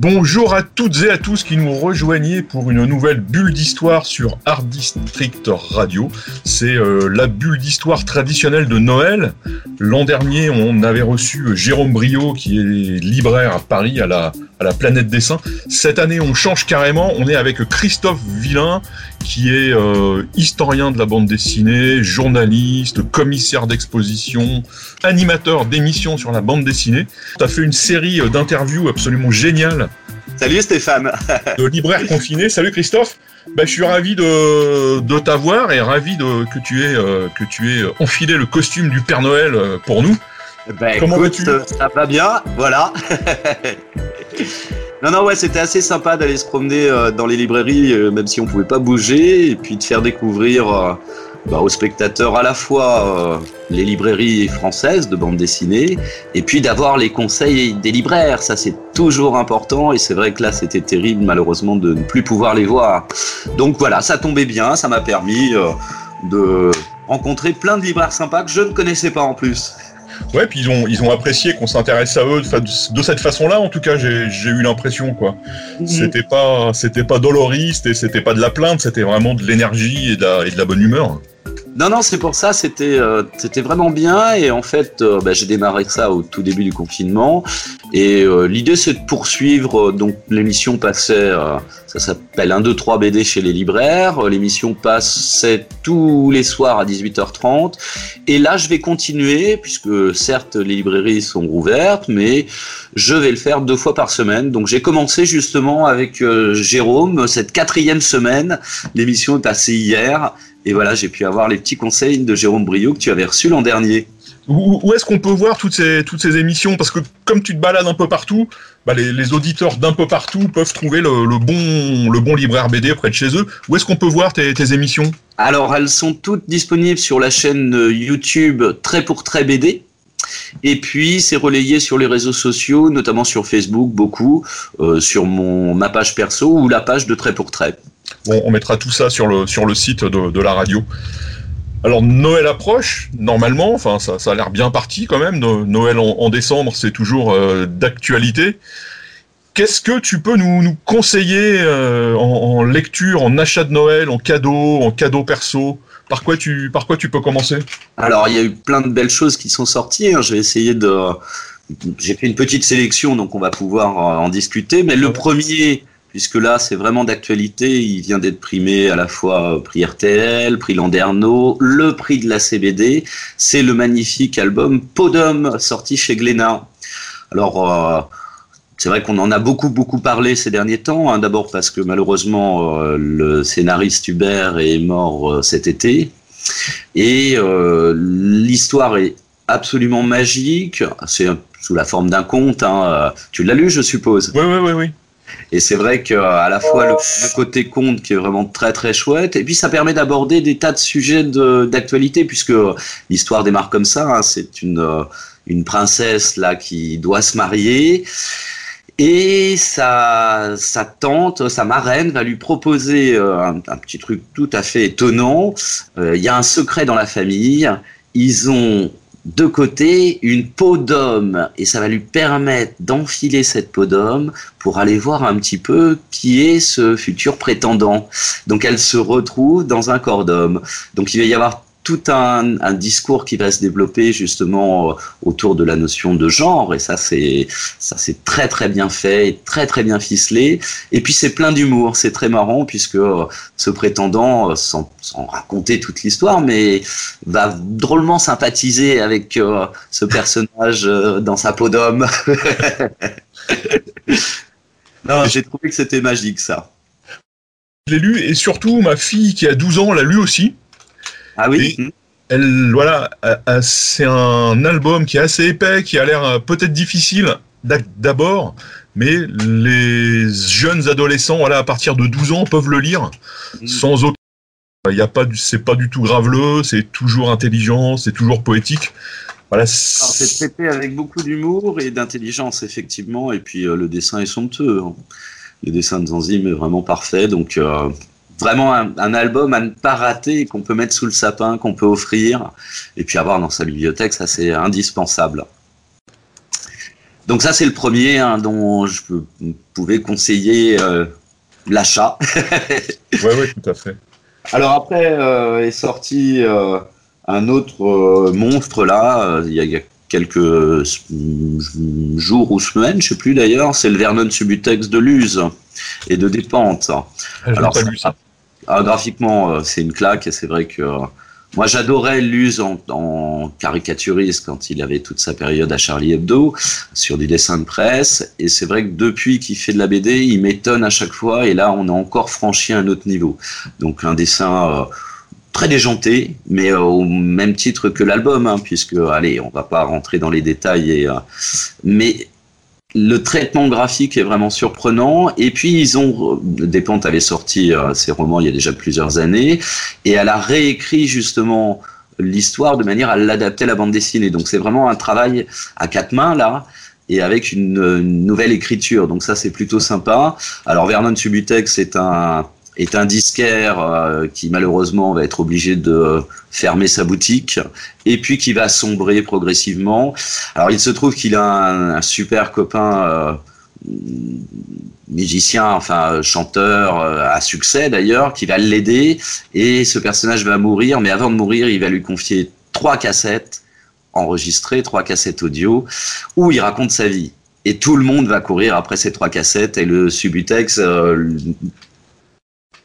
Bonjour à toutes et à tous qui nous rejoignez pour une nouvelle bulle d'histoire sur Art District Radio. C'est euh, la bulle d'histoire traditionnelle de Noël. L'an dernier, on avait reçu euh, Jérôme Brio qui est libraire à Paris à la, à la Planète Dessin. Cette année, on change carrément. On est avec Christophe Villain qui est euh, historien de la bande dessinée, journaliste, commissaire d'exposition, animateur d'émissions sur la bande dessinée. Tu as fait une série d'interviews absolument géniales Salut Stéphane. de libraire confiné. Salut Christophe. Bah, je suis ravi de, de t'avoir et ravi de, que tu aies euh, que tu aies enfilé le costume du Père Noël euh, pour nous. Ben, Comment écoute, vas-tu? ça va bien, voilà. non, non, ouais, c'était assez sympa d'aller se promener euh, dans les librairies, euh, même si on pouvait pas bouger, et puis de faire découvrir euh, bah, aux spectateurs à la fois euh, les librairies françaises de bande dessinée, et puis d'avoir les conseils des libraires. Ça, c'est toujours important, et c'est vrai que là, c'était terrible, malheureusement, de ne plus pouvoir les voir. Donc voilà, ça tombait bien, ça m'a permis euh, de rencontrer plein de libraires sympas que je ne connaissais pas en plus. Ouais, puis ils ont ils ont apprécié qu'on s'intéresse à eux de, cette façon-là. En tout cas, j'ai j'ai eu l'impression quoi. C'était pas c'était pas doloriste et c'était pas de la plainte. C'était vraiment de l'énergie et de la et de la bonne humeur. Non, non, c'est pour ça, c'était euh, c'était vraiment bien. Et en fait, euh, bah, j'ai démarré ça au tout début du confinement. Et euh, l'idée, c'est de poursuivre. euh, donc, l'émission passait, euh, ça s'appelle 1, 2, 3 BD chez les libraires. L'émission passait tous les soirs à 18h30. Et là, je vais continuer, puisque certes, les librairies sont rouvertes, mais je vais le faire deux fois par semaine. Donc, j'ai commencé justement avec Jérôme cette quatrième semaine. L'émission est passée hier. Et voilà, j'ai pu avoir les petits conseils de Jérôme Brio que tu avais reçus l'an dernier. Où, où est-ce qu'on peut voir toutes ces toutes ces émissions Parce que comme tu te balades un peu partout, bah, les, les auditeurs d'un peu partout peuvent trouver le, le bon le bon libraire BD près de chez eux. Où est-ce qu'on peut voir tes, tes émissions Alors, elles sont toutes disponibles sur la chaîne euh, YouTube Trait pour Trait BD. Et puis, c'est relayé sur les réseaux sociaux, notamment sur Facebook, beaucoup, euh, sur mon, ma page perso ou la page de Trait pour Trait. Bon, on mettra tout ça sur le, sur le site de, de la radio. Alors Noël approche, normalement, enfin ça, ça a l'air bien parti quand même. No- Noël en, en décembre, c'est toujours euh, d'actualité. Qu'est-ce que tu peux nous, nous conseiller euh, en, en lecture, en achat de Noël, en cadeau, en cadeau perso? Par quoi tu, par quoi tu peux commencer? Alors, il y a eu plein de belles choses qui sont sorties. hein. Je vais essayer de. J'ai fait une petite sélection, donc on va pouvoir euh, en discuter. Mais le Ouais. premier, puisque là, c'est vraiment d'actualité, il vient d'être primé à la fois prix RTL, prix Landerneau, le prix de la CBD. C'est le magnifique album Podum, sorti chez Glénat. Alors. euh, c'est vrai qu'on en a beaucoup beaucoup parlé ces derniers temps. hein. D'abord parce que malheureusement euh, le scénariste Hubert est mort euh, cet été. Et l'histoire est absolument magique. C'est sous la forme d'un conte. hein. Tu l'as lu, je suppose? Oui, oui, oui, oui. Et c'est vrai qu'à la fois le, le côté conte qui est vraiment très très chouette, et puis ça permet d'aborder des tas de sujets de- d'actualité, puisque l'histoire démarre comme ça. hein. C'est une, euh, une princesse là qui doit se marier. Et sa, sa tante, sa marraine, va lui proposer euh, un, un petit truc tout à fait étonnant. Euh, Il y a un secret dans la famille. Ils ont de côté une peau d'homme et ça va lui permettre d'enfiler cette peau d'homme pour aller voir un petit peu qui est ce futur prétendant. Donc elle se retrouve dans un corps d'homme. Donc il va y avoir tout un, discours qui va se développer justement euh, autour de la notion de genre et ça c'est ça c'est très très bien fait, et très très bien ficelé et puis c'est plein d'humour, c'est très marrant puisque euh, ce prétendant euh, sans, raconter toute l'histoire mais va drôlement sympathiser avec ce personnage dans sa peau d'homme. non, j'ai trouvé que c'était magique ça. Je l'ai lu et surtout ma fille qui a 12 ans l'a lu aussi. Ah oui. Elle, voilà, euh, euh, c'est un album qui est assez épais, qui a l'air euh, peut-être difficile d'abord, mais les jeunes adolescents, voilà, à partir de 12 ans, peuvent le lire Mhm. sans aucun Il y a pas, c'est pas du tout graveleux, c'est toujours intelligent, c'est toujours poétique. Voilà. C'est traité avec beaucoup d'humour et d'intelligence effectivement, et puis le dessin est somptueux. Hein. Le dessin de Zanzim est vraiment parfait, donc vraiment un, album à ne pas rater qu'on peut mettre sous le sapin, qu'on peut offrir et puis avoir dans sa bibliothèque, ça c'est indispensable. Donc ça c'est le premier hein, dont je pouvais conseiller euh, l'achat. oui, oui, tout à fait. Alors après euh, est sorti euh, un autre monstre là, il y, a, quelques jours ou semaines, je sais plus d'ailleurs, c'est le Vernon Subutex de Luz et de Dépente. Ah, Alors, pas lu ça. Ah, graphiquement, euh, c'est une claque c'est vrai que euh, moi j'adorais Luz en, caricaturiste quand il avait toute sa période à Charlie Hebdo sur du dessin de presse et c'est vrai que depuis qu'il fait de la BD, il m'étonne à chaque fois et là on a encore franchi un autre niveau. Donc un dessin euh, très déjanté, mais au même titre que l'album, hein, puisque allez, on va pas rentrer dans les détails mais le traitement graphique est vraiment surprenant. Et puis ils ont, Despentes avait sorti euh, ses romans il y a déjà plusieurs années, et elle a réécrit justement l'histoire de manière à l'adapter à la bande dessinée. Donc c'est vraiment un travail à quatre mains là et avec une, nouvelle écriture. Donc ça c'est plutôt sympa. Alors Vernon Subutex c'est un est un disquaire euh, qui malheureusement va être obligé de fermer sa boutique et puis qui va sombrer progressivement. Alors il se trouve qu'il a un, super copain euh, musicien, enfin chanteur euh, à succès d'ailleurs, qui va l'aider et ce personnage va mourir, mais avant de mourir, il va lui confier trois cassettes enregistrées, trois cassettes audio où il raconte sa vie. Et tout le monde va courir après ces trois cassettes et le Subutex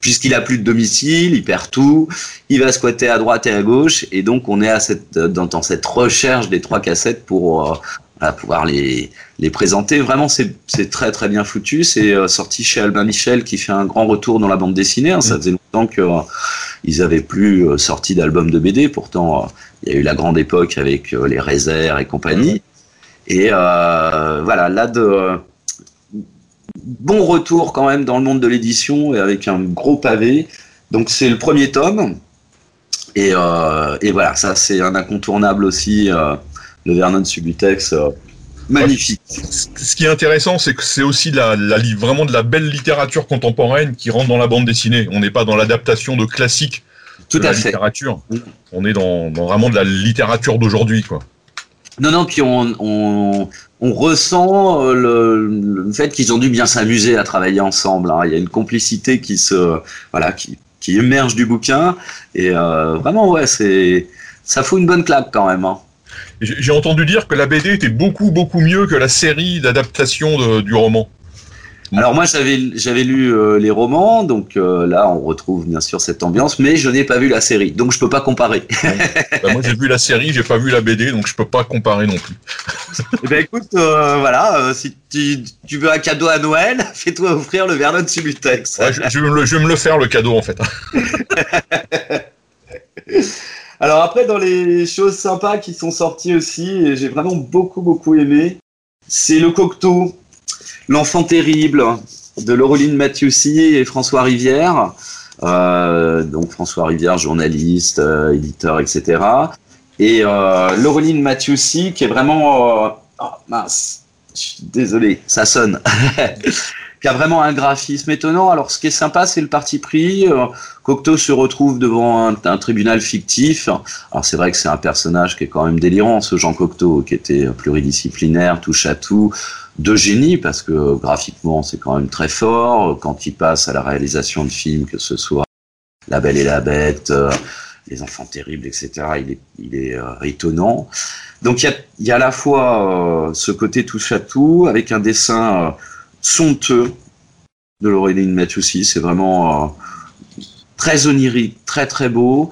puisqu'il a plus de domicile, il perd tout, il va squatter à droite et à gauche, et donc on est à cette, dans, cette recherche des trois cassettes pour euh, pouvoir les, les présenter. Vraiment, c'est très très bien foutu. C'est euh, sorti chez Albin Michel qui fait un grand retour dans la bande dessinée. Hein. Ça mm. faisait longtemps qu'ils euh, ils avaient plus sorti d'album de BD. Pourtant, il y a eu la grande époque avec les Réserves et compagnie. Et voilà, là de bon retour quand même dans le monde de l'édition et avec un gros pavé. Donc c'est le premier tome. Et, euh, voilà, ça c'est un incontournable aussi, euh, le Vernon Subutex. Euh, magnifique. Ce qui est intéressant, c'est que c'est aussi la, vraiment de la belle littérature contemporaine qui rentre dans la bande dessinée. On n'est pas dans l'adaptation de classiques Tout de à la littérature. On est dans, vraiment de la littérature d'aujourd'hui, quoi. Non, non, puis on, on ressent euh, le, fait qu'ils ont dû bien s'amuser à travailler ensemble. Hein. Il y a une complicité qui se voilà qui, qui émerge du bouquin et euh, vraiment ouais c'est ça fout une bonne claque quand même. Hein. J'ai entendu dire que la BD était beaucoup beaucoup mieux que la série d'adaptation du roman. Alors moi j'avais j'avais lu euh, les romans, donc euh, là on retrouve bien sûr cette ambiance, mais je n'ai pas vu la série, donc je peux pas comparer. Bah, moi j'ai vu la série, j'ai pas vu la BD, donc je peux pas comparer non plus. eh ben écoute, euh, voilà, si tu, tu, veux un cadeau à Noël, fais-toi offrir le Vernon Subutex. Ouais, je, je, vais me le, je, vais me le, faire le cadeau en fait. Alors après dans les choses sympas qui sont sorties aussi, et j'ai vraiment beaucoup beaucoup aimé, c'est le Cocteau. L'enfant terrible de Laureline Mathieusi et François Rivière. Euh, donc François Rivière, journaliste, euh, éditeur, etc. Et euh, Laureline Mathieusi, qui est vraiment... Oh, mince, je suis désolé, ça sonne. qui a vraiment un graphisme étonnant. Alors, ce qui est sympa, c'est le parti pris. Cocteau se retrouve devant un, tribunal fictif. Alors, c'est vrai que c'est un personnage qui est quand même délirant, ce Jean Cocteau, qui était pluridisciplinaire, touche à tout, de génie, parce que graphiquement, c'est quand même très fort. Quand il passe à la réalisation de films, que ce soit La Belle et la Bête, euh, Les Enfants Terribles, etc., il est, il est euh, étonnant. Donc, il y a, y a, à la fois ce côté touche à tout, avec un dessin somptueux de Laureline Mathieusi. C'est vraiment euh, très onirique, très très beau.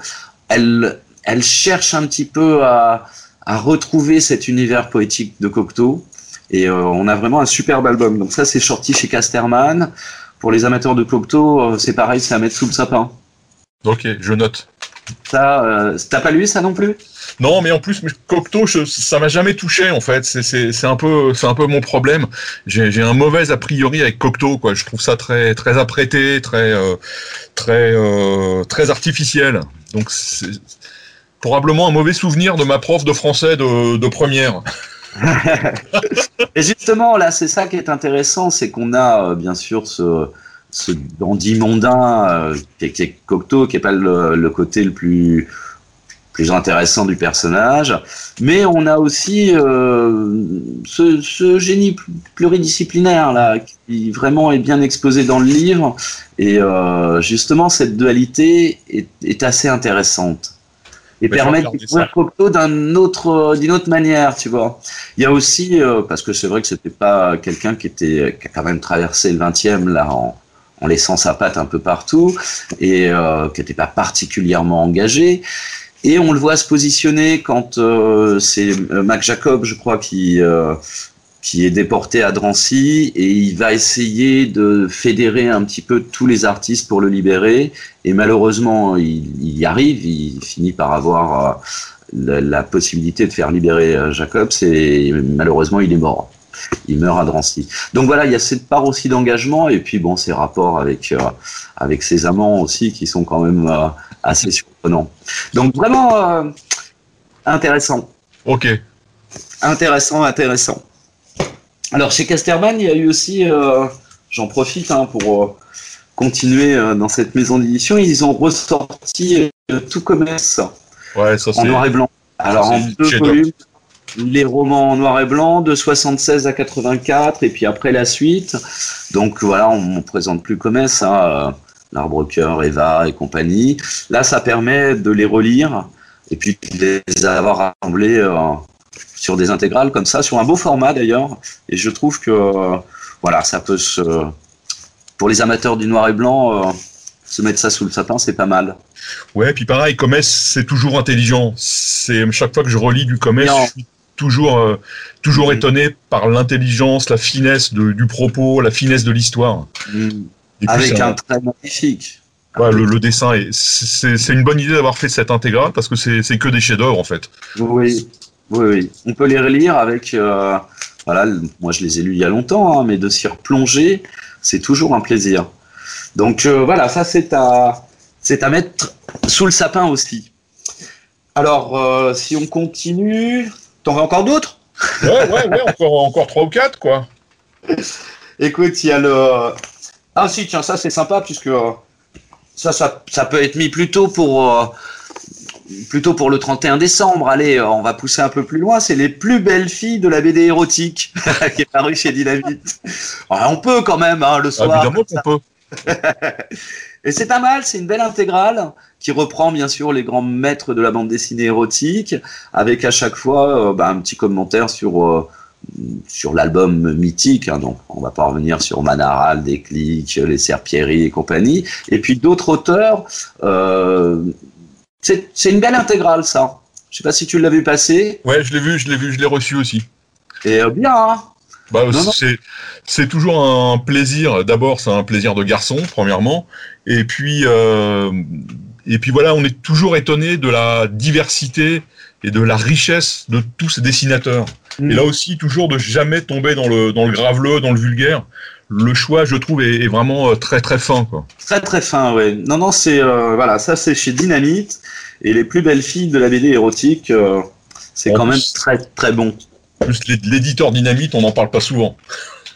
Elle, elle cherche un petit peu à, à retrouver cet univers poétique de Cocteau. Et euh, on a vraiment un superbe album. Donc ça, c'est sorti chez Casterman. Pour les amateurs de Cocteau, euh, c'est pareil, c'est à mettre sous le sapin. Ok, je note. Ça, euh, t'as pas lu ça non plus? Non, mais en plus, Cocteau, ça m'a jamais touché en fait. C'est un peu, c'est un peu mon problème. J'ai un mauvais a priori avec Cocteau, quoi. Je trouve ça très, très apprêté, très, euh, très, euh, très artificiel. Donc c'est probablement un mauvais souvenir de ma prof de français de, de première. Et justement, là, c'est ça qui est intéressant, c'est qu'on a bien sûr ce ce dandy mondain euh, qui, est, Cocteau, qui est pas le, côté le plus plus intéressant du personnage, mais on a aussi euh, ce, génie pluridisciplinaire là qui vraiment est bien exposé dans le livre. Et euh, justement cette dualité est, assez intéressante et permet de découvrir Cocteau d'un autre d'une autre manière, tu vois. Il y a aussi parce que c'est vrai que c'était pas quelqu'un qui était qui a quand même traversé le 20e là en en laissant sa patte un peu partout et euh, qui n'était pas particulièrement engagé. Et on le voit se positionner quand euh, c'est euh, Mac Jacob, je crois, qui qui est déporté à Drancy et il va essayer de fédérer un petit peu tous les artistes pour le libérer. Et malheureusement, il, y arrive, il finit par avoir la, la, possibilité de faire libérer Jacob. Et malheureusement, il est mort il meurt à Drancy. Donc voilà, il y a cette part aussi d'engagement et puis bon, ces rapports avec euh, avec ses amants aussi qui sont quand même euh, assez surprenants. Donc vraiment euh, intéressant. Ok. Intéressant, intéressant. Alors chez Casterman, il y a eu aussi, j'en profite hein, pour continuer dans cette maison d'édition, ils ont ressorti tout commerce ouais, ça, en noir et blanc. Alors en deux volumes les romans en noir et blanc de 76 à 84 et puis après la suite. Donc voilà, on ne présente plus comme ça, euh, l'arbre cœur, Eva et compagnie. Là, ça permet de les relire et puis de les avoir rassemblés euh, sur des intégrales comme ça, sur un beau format d'ailleurs. Et je trouve que euh, voilà, ça peut se pour les amateurs du noir et blanc se mettre ça sous le sapin, c'est pas mal. Ouais, puis pareil, Comès, c'est toujours intelligent. C'est chaque fois que je relis du Comès, toujours, euh, toujours mm. étonné par l'intelligence, la finesse du propos, la finesse de l'histoire. Mm. Avec un trait magnifique. le, dessin, c'est une bonne idée d'avoir fait cette intégrale parce que c'est que des chefs-d'œuvre en fait. Oui, oui, On peut les relire avec. Euh, voilà, moi je les ai lus il y a longtemps, hein, mais de s'y replonger, c'est toujours un plaisir. Donc euh, voilà, ça c'est à, c'est à mettre sous le sapin aussi. Alors, si on continue, T'en veux encore d'autres? Ouais, ouais, ouais, encore, encore 3 ou 4, quoi. Écoute, il y a le. Ah, si, tiens, ça c'est sympa, puisque euh, ça, ça, ça, peut être mis plutôt pour. Plutôt pour le 31 décembre. Allez, euh, on va pousser un peu plus loin. C'est les plus belles filles de la BD érotique qui est paru chez Dynamite. Ah, on peut quand même, hein, le ah, soir. évidemment qu'on peut. Et c'est pas mal, c'est une belle intégrale qui reprend bien sûr les grands maîtres de la bande dessinée érotique, avec à chaque fois euh, bah, un petit commentaire sur euh, sur l'album mythique. Hein, donc on va pas revenir sur Manaral, Déclic, Les Serpieries et compagnie. Et puis d'autres auteurs. Euh, c'est une belle intégrale ça. Je sais pas si tu l'as vu passer. Ouais, je l'ai vu, je l'ai vu, je l'ai reçu aussi. Et bien. Hein bah, c'est toujours un plaisir. D'abord, c'est un plaisir de garçon, premièrement. Et puis, euh, et puis voilà, on est toujours étonné de la diversité et de la richesse de tous ces dessinateurs. Mm. Et là aussi, toujours de jamais tomber dans le, dans le graveleux, dans le vulgaire. Le choix, je trouve, est, vraiment euh, très très fin. Quoi. Très très fin, ouais. Non, non, c'est euh, voilà, ça c'est chez Dynamite. Et les plus belles filles de la BD érotique, c'est quand même très très bon. Plus l'éditeur Dynamite, on n'en parle pas souvent.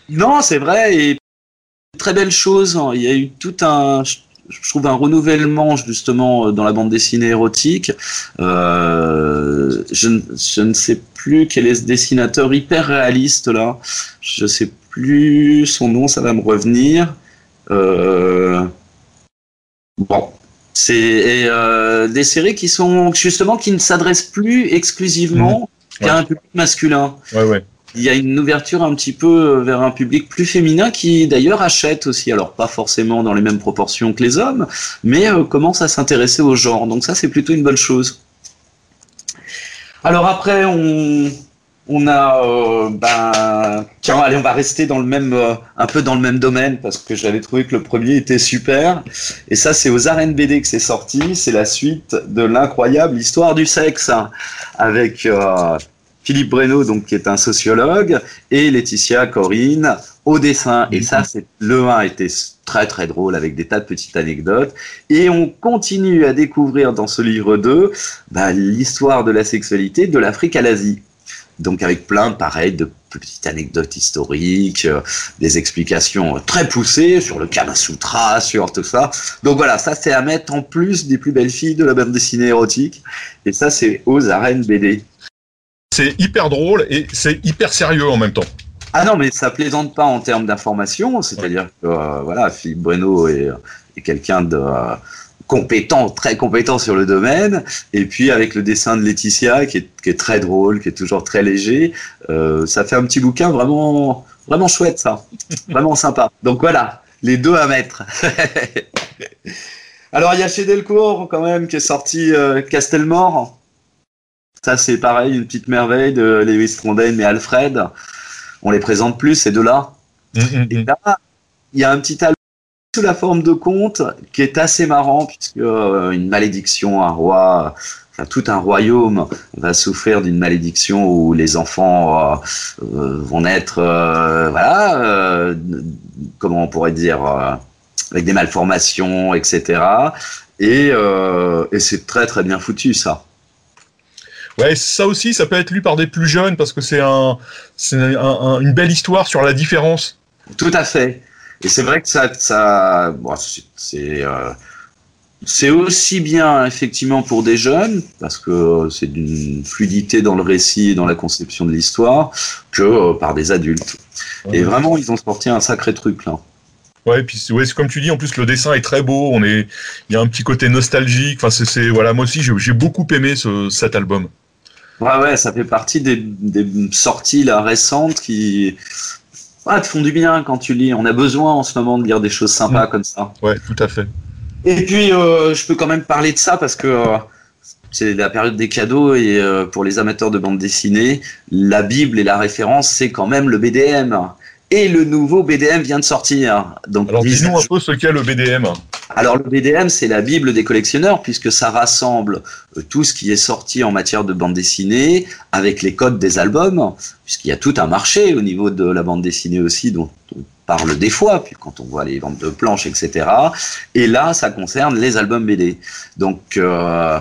Non, c'est vrai. Et très belle chose. Il y a eu tout un, je trouve un renouvellement justement dans la bande dessinée érotique. Euh, je, je, ne sais plus quel est ce dessinateur hyper réaliste là. Je ne sais plus son nom, ça va me revenir. Euh, bon, c'est euh, des séries qui sont justement qui ne s'adressent plus exclusivement mmh. qu'à un public masculin. Ouais, ouais il y a une ouverture un petit peu vers un public plus féminin qui d'ailleurs achète aussi, alors pas forcément dans les mêmes proportions que les hommes, mais euh, commence à s'intéresser au genre. Donc ça c'est plutôt une bonne chose. Alors après on, on a, euh, ben, tiens, allez, on va rester dans le même, euh, un peu dans le même domaine parce que j'avais trouvé que le premier était super. Et ça, c'est aux arènes BD que c'est sorti. C'est la suite de l'incroyable histoire du sexe hein, avec euh, Philippe Breno, donc qui est un sociologue, et Laetitia Corinne au dessin. Et ça, c'est le 1 était très très drôle avec des tas de petites anecdotes. Et on continue à découvrir dans ce livre 2 ben, l'histoire de la sexualité de l'Afrique à l'Asie. Donc avec plein, pareil, de petites anecdotes historiques, euh, des explications très poussées sur le Kama Sutra, sur tout ça. Donc voilà, ça c'est à mettre en plus des plus belles filles de la bande dessinée érotique. Et ça c'est aux arènes BD. C'est hyper drôle et c'est hyper sérieux en même temps. Ah non, mais ça plaisante pas en termes d'information, c'est-à-dire que euh, voilà, Philippe Bueno est, est quelqu'un de euh, compétent, très compétent sur le domaine, et puis avec le dessin de Laetitia qui est, qui est très drôle, qui est toujours très léger, euh, ça fait un petit bouquin vraiment, vraiment chouette ça, vraiment sympa. Donc voilà, les deux à mettre. Alors il y a chez Delcourt quand même qui est sorti euh, Castelmore. Ça c'est pareil, une petite merveille de Lewis Trondheim et Alfred. On les présente plus ces deux-là. Mmh, mmh, Et mmh. là, il y a un petit album sous la forme de conte qui est assez marrant puisque euh, une malédiction, un roi, enfin tout un royaume va souffrir d'une malédiction où les enfants euh, euh, vont naître, voilà, comment on pourrait dire, avec des malformations, etc. Et, et c'est très très bien foutu ça. Ouais, ça aussi, ça peut être lu par des plus jeunes parce que c'est un, c'est un- un- une belle histoire sur la différence. Tout à fait. Et c'est vrai que ça, ça, bon, c'est, c'est, euh, c'est aussi bien effectivement pour des jeunes parce que c'est d'une fluidité dans le récit et dans la conception de l'histoire que euh, par des adultes. Et vraiment, ils ont sorti un sacré truc là. Ouais, et puis ouais, comme tu dis, en plus le dessin est très beau. On est, il y a un petit côté nostalgique. Enfin, c'est, voilà, moi aussi j'ai, j'ai beaucoup aimé ce, cet album. Ouais, ouais, ça fait partie des, des sorties là récentes qui ouais, te font du bien quand tu lis. On a besoin en ce moment de lire des choses sympas comme ça. Ouais, tout à fait. Et puis, euh, je peux quand même parler de ça parce que euh, c'est la période des cadeaux et euh, pour les amateurs de bande dessinée, la Bible et la référence, c'est quand même le BDM. Et le nouveau BDM vient de sortir. Donc, Alors dis- dis-nous un peu ce qu'est le BDM. Alors le BDM, c'est la Bible des collectionneurs puisque ça rassemble euh, tout ce qui est sorti en matière de bande dessinée avec les codes des albums, puisqu'il y a tout un marché au niveau de la bande dessinée aussi dont on parle des fois, puis quand on voit les ventes de planches, etc. Et là, ça concerne les albums BD. Donc euh,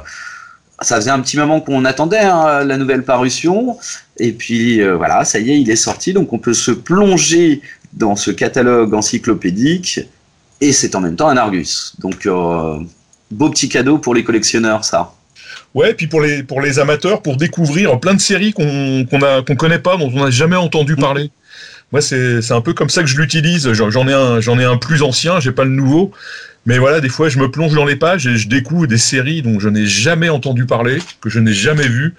ça faisait un petit moment qu'on attendait hein, la nouvelle parution, et puis euh, voilà, ça y est, il est sorti, donc on peut se plonger dans ce catalogue encyclopédique et c'est en même temps un Argus. Donc, euh, beau petit cadeau pour les collectionneurs, ça. Ouais, puis pour les pour les amateurs, pour découvrir plein de séries qu'on qu'on qu'on connaît pas, dont on n'a jamais entendu parler. Moi, c'est un peu comme ça que je l'utilise. J'en ai un ai un plus ancien, j'ai pas le nouveau. Mais voilà, des fois, je me plonge dans les pages et je découvre des séries dont je n'ai jamais entendu parler, que je n'ai jamais vues.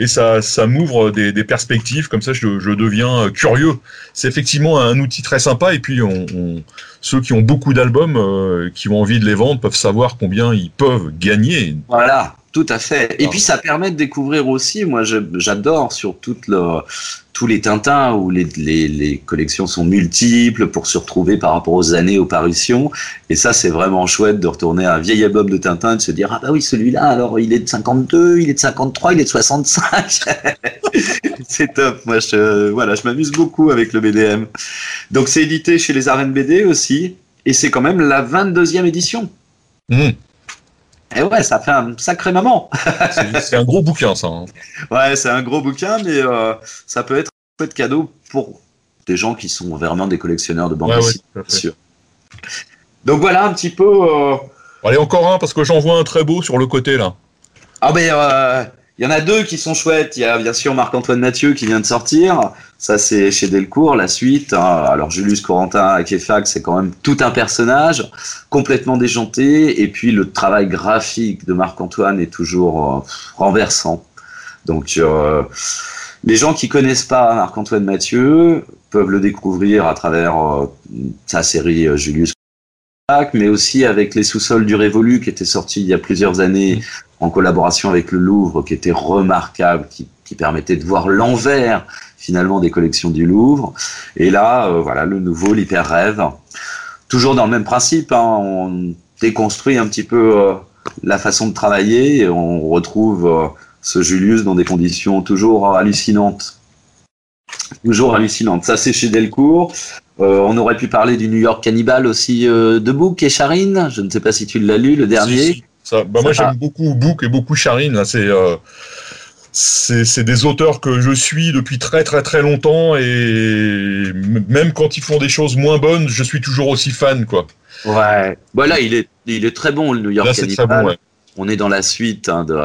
Et ça, ça m'ouvre des, perspectives, comme ça je, deviens euh, curieux. C'est effectivement un outil très sympa, et puis ceux qui ont beaucoup d'albums, euh, qui ont envie de les vendre, peuvent savoir combien ils peuvent gagner. Voilà, tout à fait. Et puis, ça permet de découvrir aussi, moi, j'adore sur toute le, tous les Tintins où les, les, les collections sont multiples pour se retrouver par rapport aux années, aux parutions. Et ça, c'est vraiment chouette de retourner à un vieil album de Tintin et de se dire, ah bah oui, celui-là, alors il est de 52, il est de 53, il est de 65. c'est top. Moi, je, voilà, je m'amuse beaucoup avec le BDM. Donc, c'est édité chez les arènes BD aussi. Et c'est quand même la 22e édition. Mmh. Et ouais, ça fait un sacré moment. C'est un gros bouquin, ça. hein. Ouais, c'est un gros bouquin, mais euh, ça peut être un chouette cadeau pour des gens qui sont vraiment des collectionneurs de bandes Ouais, dessinées, bien sûr. Donc voilà un petit peu. euh, Allez, encore un, parce que j'en vois un très beau sur le côté, là. Ah ben, euh, il y en a deux qui sont chouettes. Il y a bien sûr Marc-Antoine Mathieu qui vient de sortir. Ça, c'est chez Delcourt, la suite. hein. Alors, Julius Corentin à Kefac, c'est quand même tout un personnage, complètement déjanté. Et puis, le travail graphique de Marc-Antoine est toujours euh, renversant. Donc, euh, les gens qui connaissent pas Marc-Antoine Mathieu peuvent le découvrir à travers euh, sa série euh, Julius Corentin, mais aussi avec Les sous-sols du Révolu qui était sorti il y a plusieurs années en collaboration avec le Louvre, qui était remarquable, qui, qui permettait de voir l'envers finalement des collections du Louvre. Et là, euh, voilà, le nouveau, l'hyper rêve. Toujours dans le même principe, hein, on déconstruit un petit peu euh, la façon de travailler et on retrouve euh, ce Julius dans des conditions toujours hallucinantes. Toujours hallucinantes. Ça, c'est chez Delcourt. on aurait pu parler du New York Cannibal aussi de Book et Charine. Je ne sais pas si tu l'as lu, le dernier. Ça, bah moi, j'aime beaucoup Book et beaucoup Charine. C'est c'est des auteurs que je suis depuis très très très longtemps et même quand ils font des choses moins bonnes, je suis toujours aussi fan quoi. Ouais. Voilà, bah il est il est très bon le New York Là, Très bon, ouais. On est dans la suite hein, de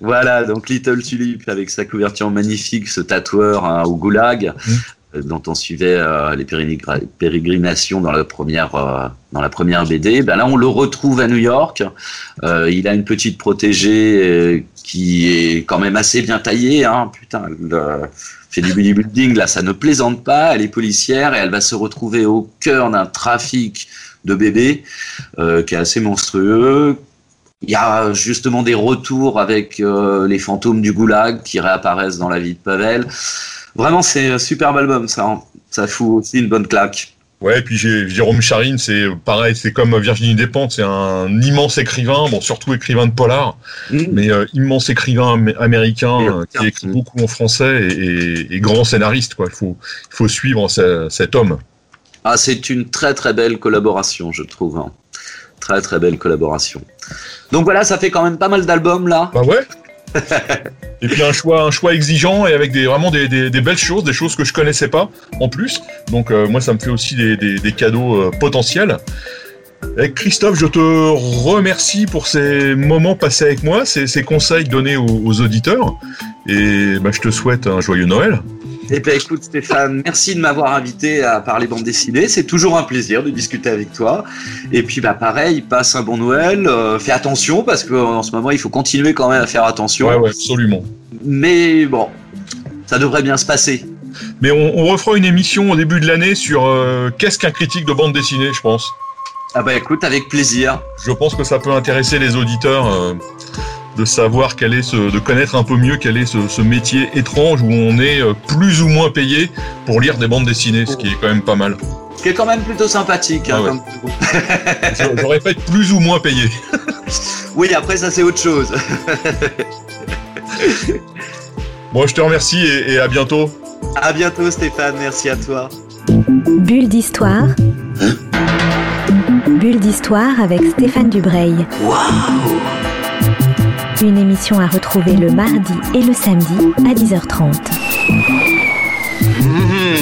voilà donc Little Tulip avec sa couverture magnifique, ce tatoueur hein, au goulag. Mmh. Euh, dont on suivait euh, les pérégrinations dans la première euh, dans la première BD. Ben là, on le retrouve à New York. il a une petite protégée qui est quand même assez bien taillée. Hein. Putain, elle fait du bodybuilding. Là, ça ne plaisante pas. Elle est policière et elle va se retrouver au cœur d'un trafic de bébés qui est assez monstrueux. Il y a justement des retours avec les fantômes du goulag qui réapparaissent dans la vie de Pavel. Vraiment, c'est un superbe album, ça. Hein. Ça fout aussi une bonne claque. Ouais, et puis Jérôme Charine, c'est pareil, c'est comme Virginie Despentes, c'est un immense écrivain, bon surtout écrivain de polar, mmh. mais euh, immense écrivain américain euh, qui écrit beaucoup en français et, grand scénariste, quoi. Il faut, il faut suivre cet homme. Ah, c'est une très très belle collaboration, je trouve. Hein. Très très belle collaboration. Donc voilà, ça fait quand même pas mal d'albums là. Bah ouais? et puis un choix, exigeant et avec des, vraiment des, belles choses, des choses que je connaissais pas en plus. Donc euh, moi, ça me fait aussi des, cadeaux euh, potentiels. Avec Christophe, je te remercie pour ces moments passés avec moi, ces, conseils donnés aux, auditeurs. Et bah, je te souhaite un joyeux Noël. Eh bien, écoute, Stéphane, merci de m'avoir invité à parler bande dessinée. C'est toujours un plaisir de discuter avec toi. Et puis, bah, pareil, passe un bon Noël. Euh, fais attention parce qu'en ce moment, il faut continuer quand même à faire attention. Ouais, ouais, absolument. Mais bon, ça devrait bien se passer. Mais on, refera une émission au début de l'année sur euh, qu'est-ce qu'un critique de bande dessinée, je pense. Ah bah écoute, avec plaisir. Je pense que ça peut intéresser les auditeurs. Euh, de savoir quel est ce, de connaître un peu mieux quel est ce, métier étrange où on est euh, plus ou moins payé pour lire des bandes dessinées, ce qui est quand même pas mal. Ce qui est quand même plutôt sympathique. Hein, ah être plus ou moins payé. oui, après ça c'est autre chose. bon, je te remercie et, à bientôt. À bientôt Stéphane, merci à toi. Bulle d'histoire. Hein? Bulle d'histoire avec Stéphane Dubreuil. Waouh une émission à retrouver le mardi et le samedi à 10h30. Mmh.